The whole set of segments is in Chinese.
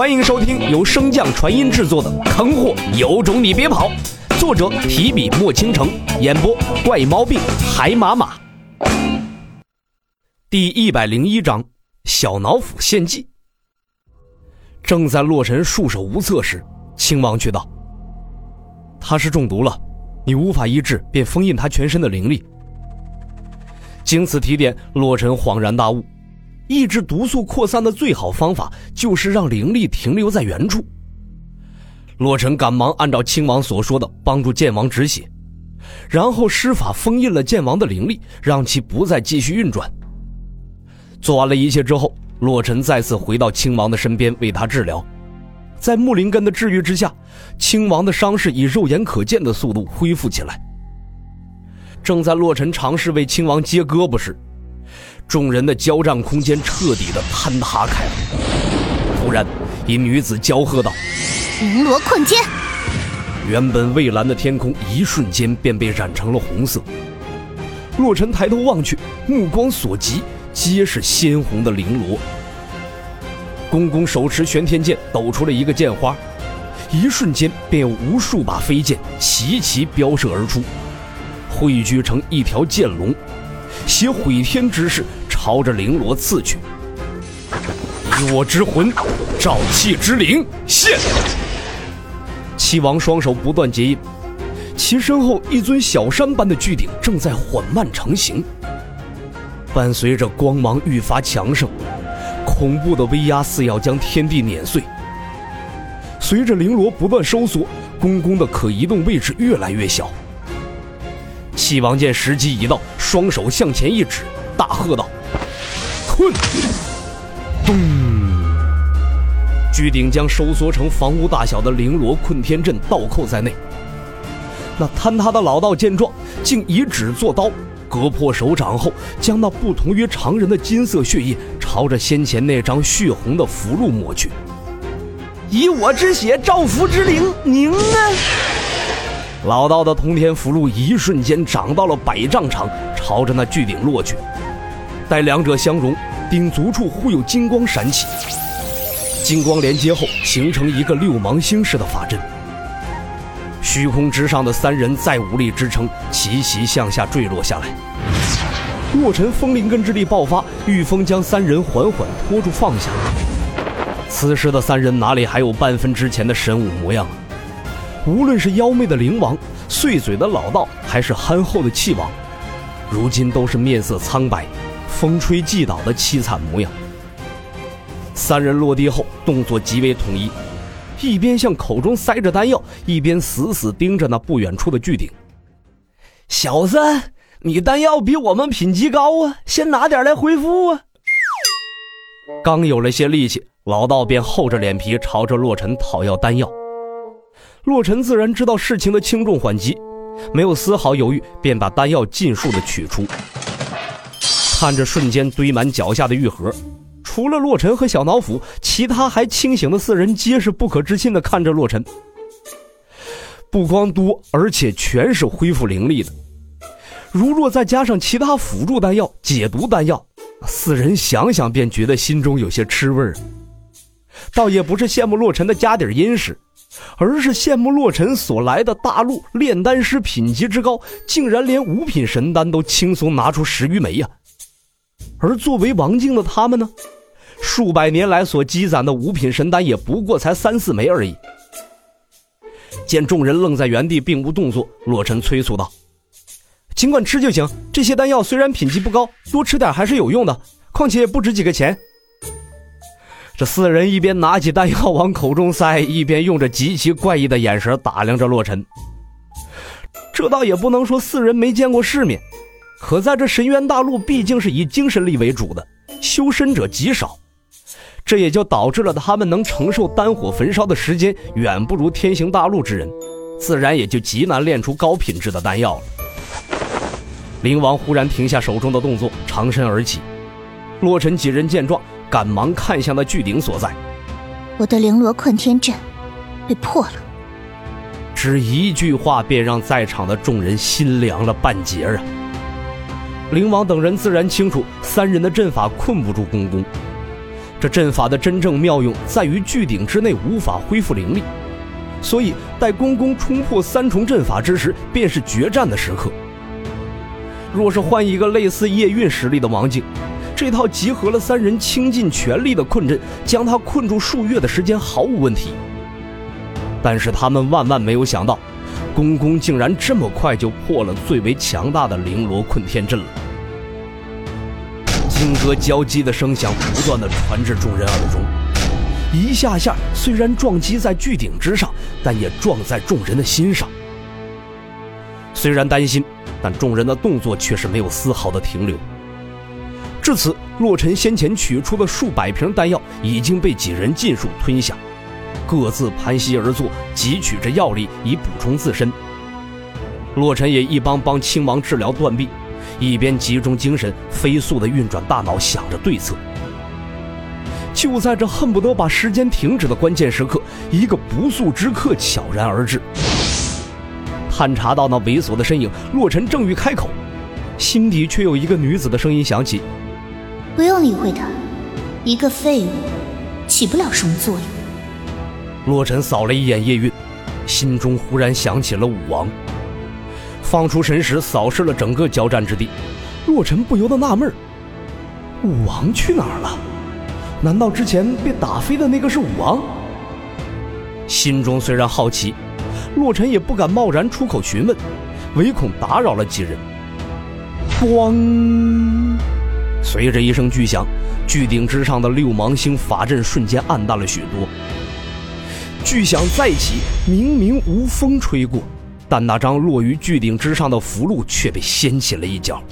欢迎收听由升降传音制作的《坑货有种你别跑》，作者提笔墨倾城，演播怪毛病海马马。第一百零一章：小脑斧献祭。正在洛尘束手无策时，青王却道：“他是中毒了，你无法医治，便封印他全身的灵力。”经此提点，洛尘恍然大悟。抑制毒素扩散的最好方法就是让灵力停留在原处。洛尘赶忙按照亲王所说的帮助剑王止血，然后施法封印了剑王的灵力，让其不再继续运转。做完了一切之后，洛尘再次回到亲王的身边为他治疗。在木灵根的治愈之下，亲王的伤势以肉眼可见的速度恢复起来。正在洛尘尝试为亲王接胳膊时，众人的交战空间彻底的坍塌开了。突然，一女子娇喝道：“绫罗困天！”原本蔚蓝的天空一瞬间便被染成了红色。洛尘抬头望去，目光所及皆是鲜红的绫罗。公公手持玄天剑，抖出了一个剑花，一瞬间便有无数把飞剑齐齐飙射而出，汇聚成一条剑龙，携毁天之势。朝着绫罗刺去，以我之魂，沼气之灵现。七王双手不断结印，其身后一尊小山般的巨鼎正在缓慢成型。伴随着光芒愈发强盛，恐怖的威压似要将天地碾碎。随着绫罗不断收缩，宫宫的可移动位置越来越小。七王见时机已到，双手向前一指，大喝道。困！咚！巨鼎将收缩成房屋大小的绫罗困天阵倒扣在内。那坍塌的老道见状，竟以指作刀，割破手掌后，将那不同于常人的金色血液朝着先前那张血红的符箓抹去。以我之血造符之灵，凝啊！老道的通天符箓一瞬间长到了百丈长，朝着那巨鼎落去。待两者相融。鼎足处忽有金光闪起，金光连接后形成一个六芒星式的法阵。虚空之上的三人再无力支撑，齐齐向下坠落下来。洛尘风灵根之力爆发，御风将三人缓缓拖住放下。此时的三人哪里还有半分之前的神武模样？无论是妖媚的灵王、碎嘴的老道，还是憨厚的气王，如今都是面色苍白。风吹即倒的凄惨模样。三人落地后，动作极为统一，一边向口中塞着丹药，一边死死盯着那不远处的巨鼎。小子，你丹药比我们品级高啊，先拿点来恢复啊！刚有了些力气，老道便厚着脸皮朝着洛尘讨要丹药。洛尘自然知道事情的轻重缓急，没有丝毫犹豫，便把丹药尽数的取出。看着瞬间堆满脚下的玉盒，除了洛尘和小脑斧，其他还清醒的四人皆是不可置信的看着洛尘。不光多，而且全是恢复灵力的。如若再加上其他辅助丹药、解毒丹药，四人想想便觉得心中有些吃味儿。倒也不是羡慕洛尘的家底殷实，而是羡慕洛尘所来的大陆炼丹师品级之高，竟然连五品神丹都轻松拿出十余枚呀！而作为王境的他们呢，数百年来所积攒的五品神丹也不过才三四枚而已。见众人愣在原地，并无动作，洛尘催促道：“尽管吃就行，这些丹药虽然品级不高，多吃点还是有用的，况且也不值几个钱。”这四人一边拿起丹药往口中塞，一边用着极其怪异的眼神打量着洛尘。这倒也不能说四人没见过世面。可在这神渊大陆，毕竟是以精神力为主的，修身者极少，这也就导致了他们能承受丹火焚烧的时间远不如天行大陆之人，自然也就极难炼出高品质的丹药了。灵王忽然停下手中的动作，长身而起。洛尘几人见状，赶忙看向那巨鼎所在。我的绫罗困天阵被破了。只一句话，便让在场的众人心凉了半截啊！灵王等人自然清楚，三人的阵法困不住公公。这阵法的真正妙用在于巨鼎之内无法恢复灵力，所以待公公冲破三重阵法之时，便是决战的时刻。若是换一个类似叶韵实力的王静，这套集合了三人倾尽全力的困阵，将他困住数月的时间毫无问题。但是他们万万没有想到，公公竟然这么快就破了最为强大的绫罗困天阵了。金戈交击的声响不断的传至众人耳中，一下下虽然撞击在巨鼎之上，但也撞在众人的心上。虽然担心，但众人的动作却是没有丝毫的停留。至此，洛尘先前取出的数百瓶丹药已经被几人尽数吞下，各自盘膝而坐，汲取着药力以补充自身。洛尘也一帮帮亲王治疗断臂。一边集中精神，飞速的运转大脑，想着对策。就在这恨不得把时间停止的关键时刻，一个不速之客悄然而至。探查到那猥琐的身影，洛尘正欲开口，心底却有一个女子的声音响起：“不用理会他，一个废物，起不了什么作用。”洛尘扫了一眼叶韵，心中忽然想起了武王。放出神识，扫视了整个交战之地，洛尘不由得纳闷武王去哪儿了？难道之前被打飞的那个是武王？心中虽然好奇，洛尘也不敢贸然出口询问，唯恐打扰了几人。咣！随着一声巨响，巨鼎之上的六芒星法阵瞬间暗淡了许多。巨响再起，明明无风吹过。但那张落于巨鼎之上的符箓却被掀起了一角。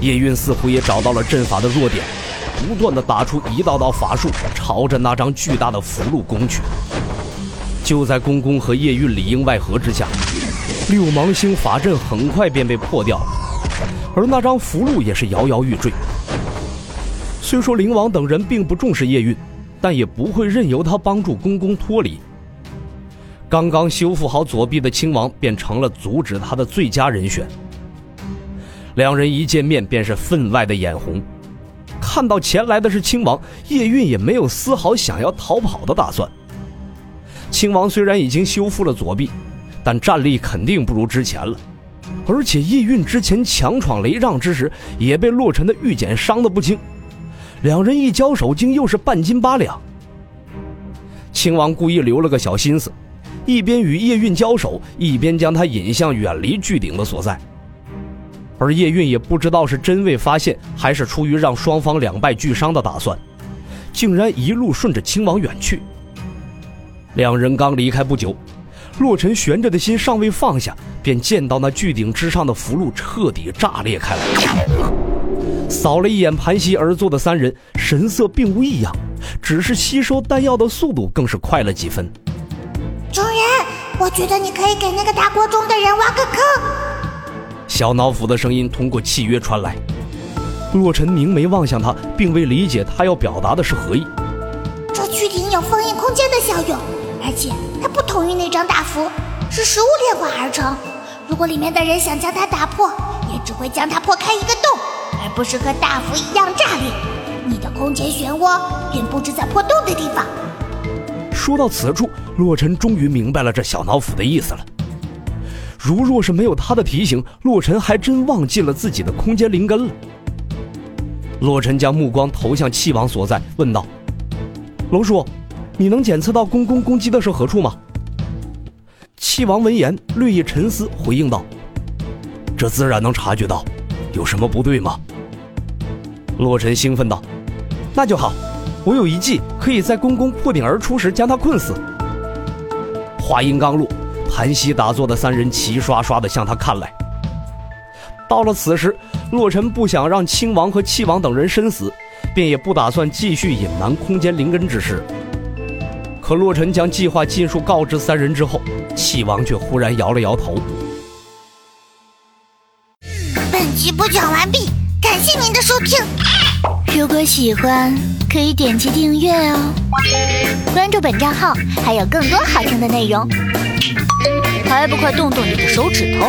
叶韵似乎也找到了阵法的弱点，不断的打出一道道法术，朝着那张巨大的符箓攻去。就在公公和叶韵里应外合之下，六芒星法阵很快便被破掉了，而那张符箓也是摇摇欲坠。虽说灵王等人并不重视叶韵，但也不会任由他帮助公公脱离。刚刚修复好左臂的亲王便成了阻止他的最佳人选。两人一见面便是分外的眼红，看到前来的是亲王，叶韵也没有丝毫想要逃跑的打算。亲王虽然已经修复了左臂，但战力肯定不如之前了，而且叶韵之前强闯雷障之时也被洛尘的玉简伤得不轻，两人一交手竟又是半斤八两。亲王故意留了个小心思。一边与叶韵交手，一边将他引向远离巨鼎的所在。而叶韵也不知道是真未发现，还是出于让双方两败俱伤的打算，竟然一路顺着亲王远去。两人刚离开不久，洛尘悬着的心尚未放下，便见到那巨鼎之上的符箓彻底炸裂开来。扫了一眼盘膝而坐的三人，神色并无异样，只是吸收丹药的速度更是快了几分。主人，我觉得你可以给那个大锅中的人挖个坑。小脑斧的声音通过契约传来。洛尘凝眉望向他，并未理解他要表达的是何意。这巨鼎有封印空间的效用，而且它不同于那张大符，是食物炼化而成。如果里面的人想将它打破，也只会将它破开一个洞，而不是和大符一样炸裂。你的空间漩涡便布置在破洞的地方。说到此处，洛尘终于明白了这小脑斧的意思了。如若是没有他的提醒，洛尘还真忘记了自己的空间灵根了。洛尘将目光投向气王所在，问道：“龙叔，你能检测到公公攻击的是何处吗？”气王闻言略一沉思，回应道：“这自然能察觉到，有什么不对吗？”洛尘兴奋道：“那就好。”我有一计，可以在公公破顶而出时将他困死。话音刚落，盘膝打坐的三人齐刷刷地向他看来。到了此时，洛尘不想让亲王和气王等人身死，便也不打算继续隐瞒空间灵根之事。可洛尘将计划尽数告知三人之后，气王却忽然摇了摇头。本集播讲完毕，感谢您的收听。如果喜欢，可以点击订阅哦，关注本账号还有更多好听的内容，还不快动动你的手指头！